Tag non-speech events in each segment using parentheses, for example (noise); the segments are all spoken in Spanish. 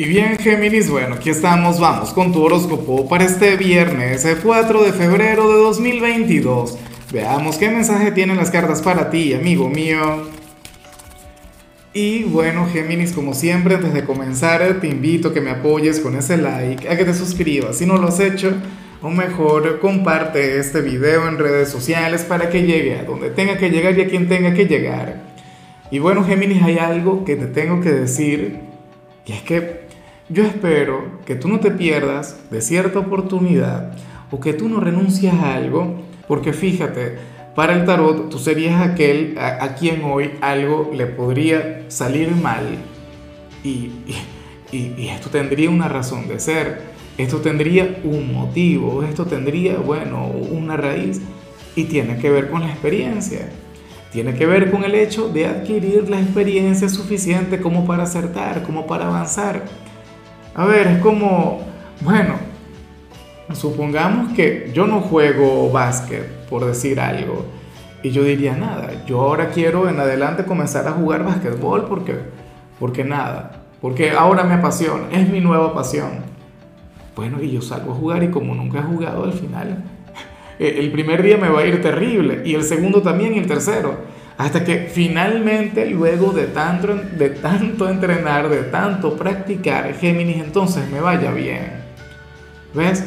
Y bien, Géminis, bueno, aquí estamos, vamos con tu horóscopo para este viernes, el 4 de febrero de 2022. Veamos qué mensaje tienen las cartas para ti, amigo mío. Y bueno, Géminis, como siempre, antes de comenzar, te invito a que me apoyes con ese like, a que te suscribas si no lo has hecho, o mejor, comparte este video en redes sociales para que llegue a donde tenga que llegar y a quien tenga que llegar. Y bueno, Géminis, hay algo que te tengo que decir, y es que yo espero que tú no te pierdas de cierta oportunidad o que tú no renuncies a algo, porque fíjate, para el tarot tú serías aquel a, quien hoy algo le podría salir mal y, y, esto tendría una razón de ser, esto tendría un motivo, esto tendría, bueno, una raíz y tiene que ver con la experiencia. Tiene que ver con el hecho de adquirir la experiencia suficiente como para acertar, como para avanzar. A ver, es como, bueno, supongamos que yo no juego básquet, por decir algo, y yo diría nada, yo ahora quiero en adelante comenzar a jugar básquetbol porque, porque nada, porque ahora me apasiona, es mi nueva pasión. Bueno, y yo salgo a jugar y como nunca he jugado al final, (laughs) el primer día me va a ir terrible y el segundo también y el tercero. Hasta que finalmente, luego de tanto, de tanto entrenar, de tanto practicar Géminis, entonces me vaya bien. ¿Ves?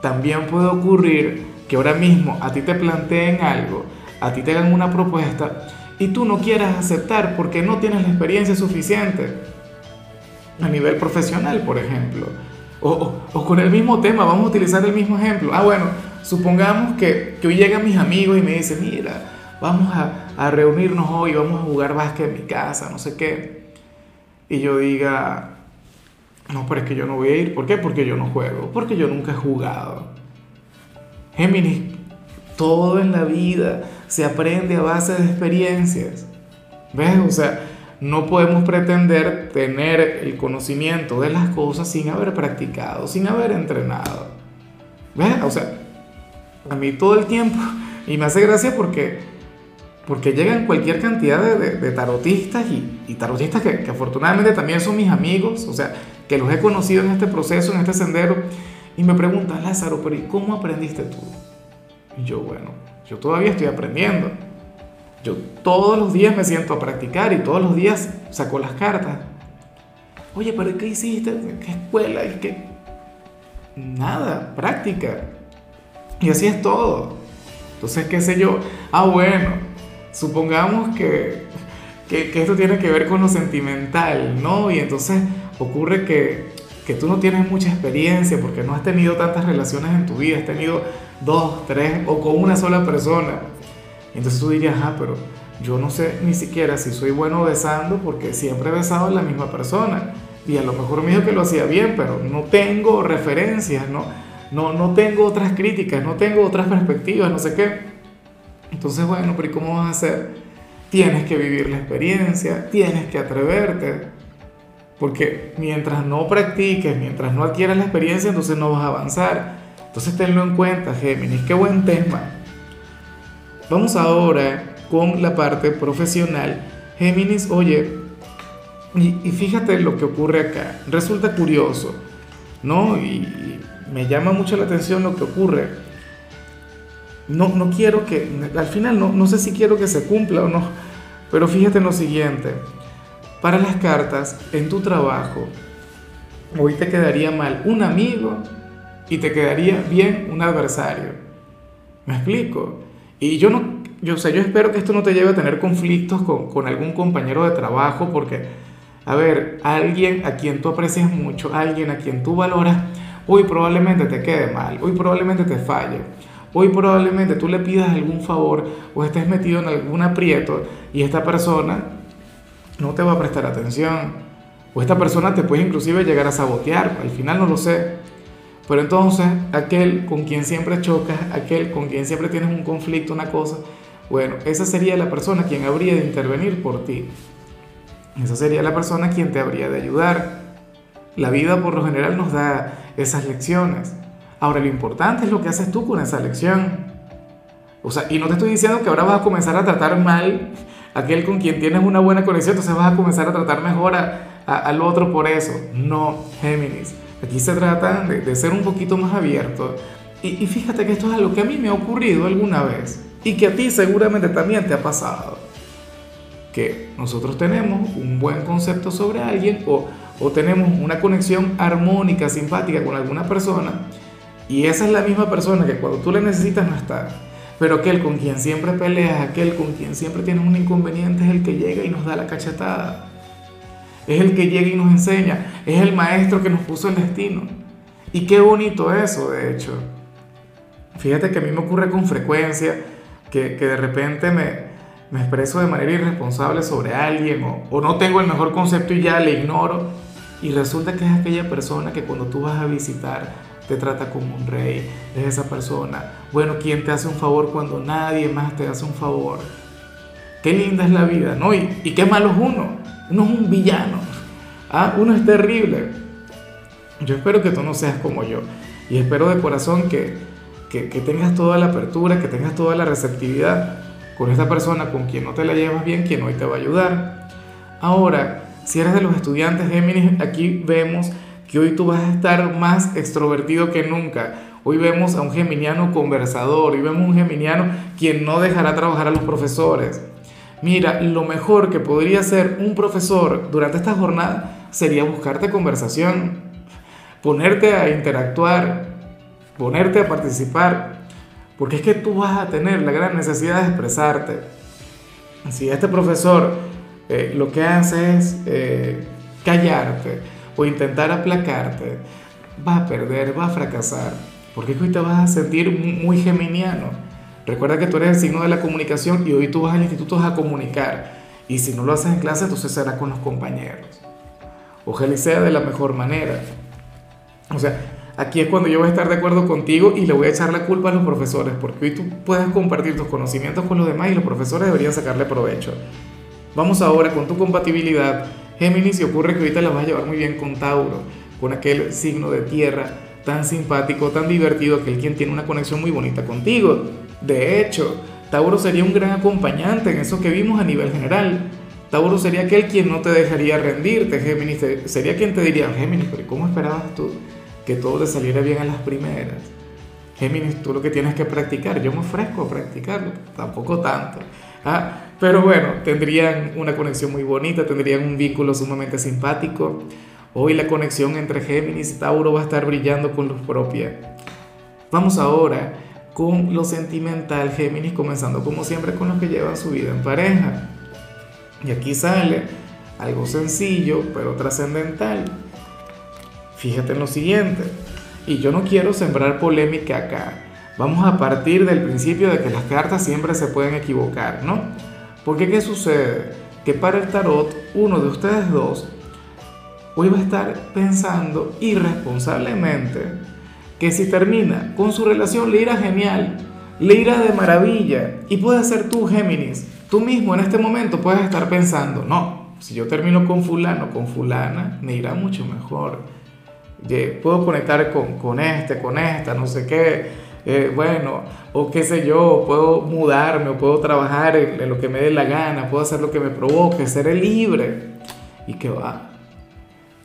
También puede ocurrir que ahora mismo a ti te planteen algo, a ti te hagan una propuesta y tú no quieras aceptar porque no tienes la experiencia suficiente a nivel profesional, por ejemplo. O, o, con el mismo tema, vamos a utilizar el mismo ejemplo. Ah, bueno, supongamos que, que hoy llegan mis amigos y me dicen, mira, vamos a, reunirnos hoy, vamos a jugar básquet en mi casa, no sé qué. Y yo diga, no, pero es que yo no voy a ir. ¿Por qué? Porque yo no juego, porque yo nunca he jugado. Géminis, todo en la vida se aprende a base de experiencias. ¿Ves? O sea, no podemos pretender tener el conocimiento de las cosas sin haber practicado, sin haber entrenado. ¿Ves? O sea, a mí todo el tiempo, (laughs) y me hace gracia porque porque llegan cualquier cantidad de, tarotistas y, tarotistas que, afortunadamente también son mis amigos, o sea, que los he conocido en este proceso, en este sendero, y me preguntan, Lázaro, pero ¿y cómo aprendiste tú? Y yo, bueno, yo todavía estoy aprendiendo. Yo todos los días me siento a practicar y todos los días saco las cartas. Oye, pero ¿qué hiciste? ¿Qué escuela? ¿Y qué? Nada, práctica. Y así es todo. Entonces, qué sé yo. Ah, bueno, supongamos que, que, esto tiene que ver con lo sentimental, ¿no? Y entonces ocurre que, que tú no tienes mucha experiencia porque no has tenido tantas relaciones en tu vida, has tenido dos, tres o con una sola persona. Entonces tú dirías, ah, pero yo no sé ni siquiera si soy bueno besando porque siempre he besado a la misma persona. Y a lo mejor me dijo que lo hacía bien, pero no tengo referencias, ¿no? No, no tengo otras críticas, no tengo otras perspectivas, no sé qué. Entonces, bueno, pero ¿y cómo vas a hacer? Tienes que vivir la experiencia, tienes que atreverte. Porque mientras no practiques, mientras no adquieras la experiencia, entonces no vas a avanzar. Entonces tenlo en cuenta, Géminis. Qué buen tema. Vamos ahora con la parte profesional. Géminis, oye, y, y fíjate lo que ocurre acá. Resulta curioso, ¿no? Y me llama mucho la atención lo que ocurre no, no quiero que, al final no, no sé si quiero que se cumpla o no, pero fíjate en lo siguiente, para las cartas, en tu trabajo, hoy te quedaría mal un amigo y te quedaría bien un adversario. ¿Me explico? Y yo no, yo sé, yo espero que esto no te lleve a tener conflictos con, con algún compañero de trabajo, porque, a ver, alguien a quien tú aprecias mucho, alguien a quien tú valoras, hoy probablemente te quede mal, hoy probablemente te falle. Hoy probablemente tú le pidas algún favor o estés metido en algún aprieto y esta persona no te va a prestar atención. O esta persona te puede inclusive llegar a sabotear, al final no lo sé. Pero entonces aquel con quien siempre chocas, aquel con quien siempre tienes un conflicto, una cosa, bueno, esa sería la persona quien habría de intervenir por ti. Esa sería la persona quien te habría de ayudar. La vida por lo general nos da esas lecciones. Ahora, lo importante es lo que haces tú con esa lección. O sea, y no te estoy diciendo que ahora vas a comenzar a tratar mal aquel con quien tienes una buena conexión, entonces vas a comenzar a tratar mejor al otro por eso. No, Géminis. Aquí se trata de, ser un poquito más abierto. Y, y fíjate que esto es algo que a mí me ha ocurrido alguna vez y que a ti seguramente también te ha pasado. Que nosotros tenemos un buen concepto sobre alguien o, o tenemos una conexión armónica, simpática con alguna persona y esa es la misma persona que cuando tú le necesitas no está. Pero aquel con quien siempre peleas, aquel con quien siempre tienes un inconveniente es el que llega y nos da la cachetada. Es el que llega y nos enseña. Es el maestro que nos puso el destino. Y qué bonito eso, de hecho. Fíjate que a mí me ocurre con frecuencia que, que de repente me, me, expreso de manera irresponsable sobre alguien o, o no tengo el mejor concepto y ya le ignoro. Y resulta que es aquella persona que cuando tú vas a visitar te trata como un rey, es esa persona. Bueno, ¿quién te hace un favor cuando nadie más te hace un favor? Qué linda es la vida, ¿no? Y, y qué malo es uno. Uno es un villano. Ah, uno es terrible. Yo espero que tú no seas como yo. Y espero de corazón que, que, que tengas toda la apertura, que tengas toda la receptividad con esta persona con quien no te la llevas bien, quien hoy te va a ayudar. Ahora, si eres de los estudiantes Géminis, aquí vemos que hoy tú vas a estar más extrovertido que nunca. Hoy vemos a un geminiano conversador, hoy vemos a un geminiano quien no dejará trabajar a los profesores. Mira, lo mejor que podría hacer un profesor durante esta jornada sería buscarte conversación, ponerte a interactuar, ponerte a participar, porque es que tú vas a tener la gran necesidad de expresarte. Si este profesor eh, lo que hace es eh, callarte, o intentar aplacarte, vas a perder, vas a fracasar, porque hoy te vas a sentir muy geminiano. Recuerda que tú eres el signo de la comunicación y hoy tú vas al instituto a comunicar. Y si no lo haces en clase, entonces será con los compañeros. Ojalá sea de la mejor manera. O sea, aquí es cuando yo voy a estar de acuerdo contigo y le voy a echar la culpa a los profesores, porque hoy tú puedes compartir tus conocimientos con los demás y los profesores deberían sacarle provecho. Vamos ahora con tu compatibilidad Géminis y ocurre que ahorita la vas a llevar muy bien con Tauro, con aquel signo de tierra tan simpático, tan divertido, aquel quien tiene una conexión muy bonita contigo. De hecho, Tauro sería un gran acompañante en eso que vimos a nivel general. Tauro sería aquel quien no te dejaría rendirte, Géminis. Sería quien te diría, Géminis, pero ¿cómo esperabas tú que todo te saliera bien a las primeras? Géminis, tú lo que tienes que practicar, yo me ofrezco a practicarlo, tampoco tanto. Ah, pero bueno, tendrían una conexión muy bonita, tendrían un vínculo sumamente simpático. Hoy la conexión entre Géminis y Tauro va a estar brillando con luz propia. Vamos ahora con lo sentimental Géminis, comenzando como siempre con los que llevan su vida en pareja. Y aquí sale algo sencillo pero trascendental. Fíjate en lo siguiente, y yo no quiero sembrar polémica acá. Vamos a partir del principio de que las cartas siempre se pueden equivocar, ¿no? Porque ¿qué sucede? Que para el tarot, uno de ustedes dos hoy va a estar pensando irresponsablemente que si termina con su relación le irá genial, le irá de maravilla y puede ser tú, Géminis. Tú mismo en este momento puedes estar pensando, no, si yo termino con fulano, con fulana, me irá mucho mejor. Puedo conectar con, con este, con esta, no sé qué eh, bueno, o qué sé yo, puedo mudarme o puedo trabajar en, lo que me dé la gana, puedo hacer lo que me provoque, seré libre. Y que va,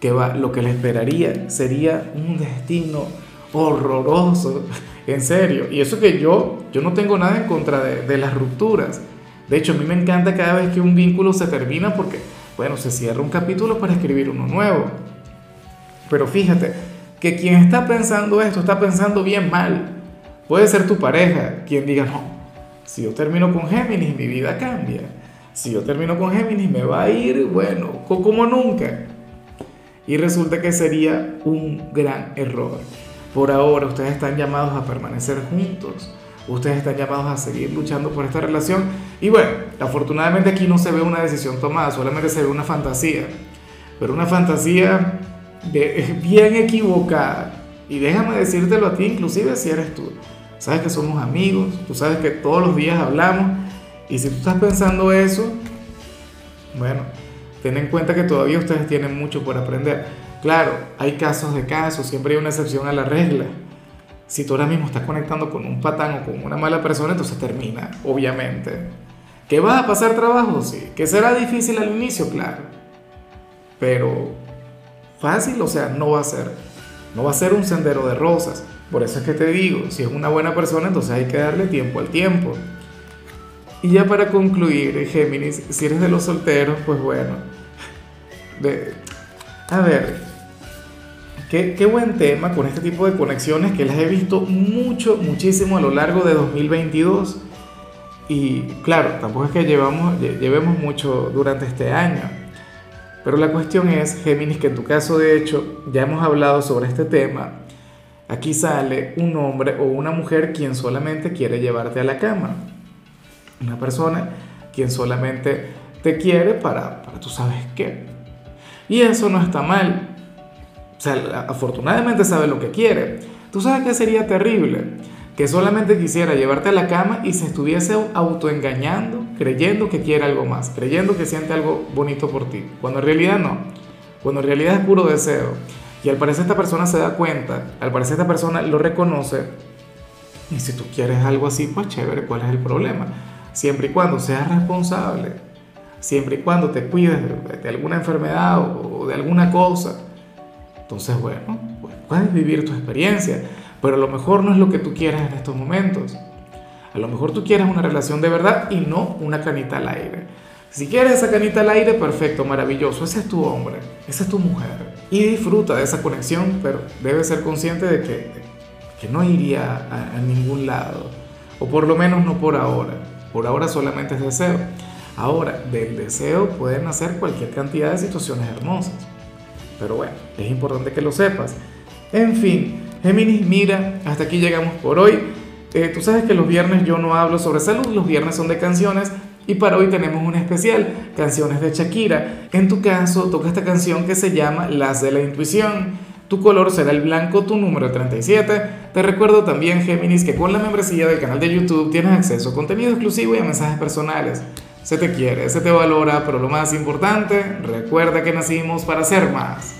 que va, lo que le esperaría sería un destino horroroso, (laughs) en serio. Y eso que yo, yo no tengo nada en contra de, de las rupturas. De hecho, a mí me encanta cada vez que un vínculo se termina porque, bueno, se cierra un capítulo para escribir uno nuevo. Pero fíjate que quien está pensando esto está pensando bien mal. Puede ser tu pareja quien diga, no, si yo termino con Géminis, mi vida cambia. Si yo termino con Géminis, me va a ir, bueno, como nunca. Y resulta que sería un gran error. Por ahora ustedes están llamados a permanecer juntos. Ustedes están llamados a seguir luchando por esta relación. Y bueno, afortunadamente aquí no se ve una decisión tomada, solamente se ve una fantasía. Pero una fantasía (laughs) bien equivocada. Y déjame decírtelo a ti, inclusive si eres tú sabes que somos amigos, tú sabes que todos los días hablamos, y si tú estás pensando eso, bueno, ten en cuenta que todavía ustedes tienen mucho por aprender. Claro, hay casos de casos, siempre hay una excepción a la regla. Si tú ahora mismo estás conectando con un patán o con una mala persona, entonces termina, obviamente. ¿Que vas a pasar trabajo? Sí. ¿Que será difícil al inicio? Claro. Pero fácil, o sea, no va a ser. No va a ser un sendero de rosas. Por eso es que te digo, si es una buena persona, entonces hay que darle tiempo al tiempo. Y ya para concluir, Géminis, si eres de los solteros, pues bueno. a ver, qué, qué buen tema con este tipo de conexiones que las he visto mucho, muchísimo a lo largo de 2022 y claro, tampoco es que llevamos, llevemos mucho durante este año. Pero la cuestión es, Géminis, que en tu caso de hecho ya hemos hablado sobre este tema. Aquí sale un hombre o una mujer quien solamente quiere llevarte a la cama. Una persona quien solamente te quiere para, para tú sabes qué. Y eso no está mal. O sea, afortunadamente sabe lo que quiere. Tú sabes que sería terrible que solamente quisiera llevarte a la cama y se estuviese autoengañando, creyendo que quiere algo más, creyendo que siente algo bonito por ti, cuando en realidad no, cuando en realidad es puro deseo. Y al parecer esta persona se da cuenta, al parecer esta persona lo reconoce, y si tú quieres algo así, pues chévere, ¿cuál es el problema? Siempre y cuando seas responsable, siempre y cuando te cuides de, alguna enfermedad o, de alguna cosa, entonces bueno, pues puedes vivir tu experiencia pero a lo mejor no es lo que tú quieras en estos momentos. A lo mejor tú quieres una relación de verdad y no una canita al aire. Si quieres esa canita al aire, perfecto, maravilloso. Ese es tu hombre, esa es tu mujer. Y disfruta de esa conexión, pero debes ser consciente de que, que no iría a, a ningún lado. O por lo menos no por ahora. Por ahora solamente es deseo. Ahora, del deseo pueden nacer cualquier cantidad de situaciones hermosas. Pero bueno, es importante que lo sepas. En fin, Géminis, mira, hasta aquí llegamos por hoy. Eh, tú sabes que los viernes yo no hablo sobre salud, los viernes son de canciones y para hoy tenemos un especial, canciones de Shakira. En tu caso, toca esta canción que se llama Las de la Intuición. Tu color será el blanco, tu número 37. Te recuerdo también, Géminis, que con la membresía del canal de YouTube tienes acceso a contenido exclusivo y a mensajes personales. Se te quiere, se te valora, pero lo más importante, recuerda que nacimos para ser más.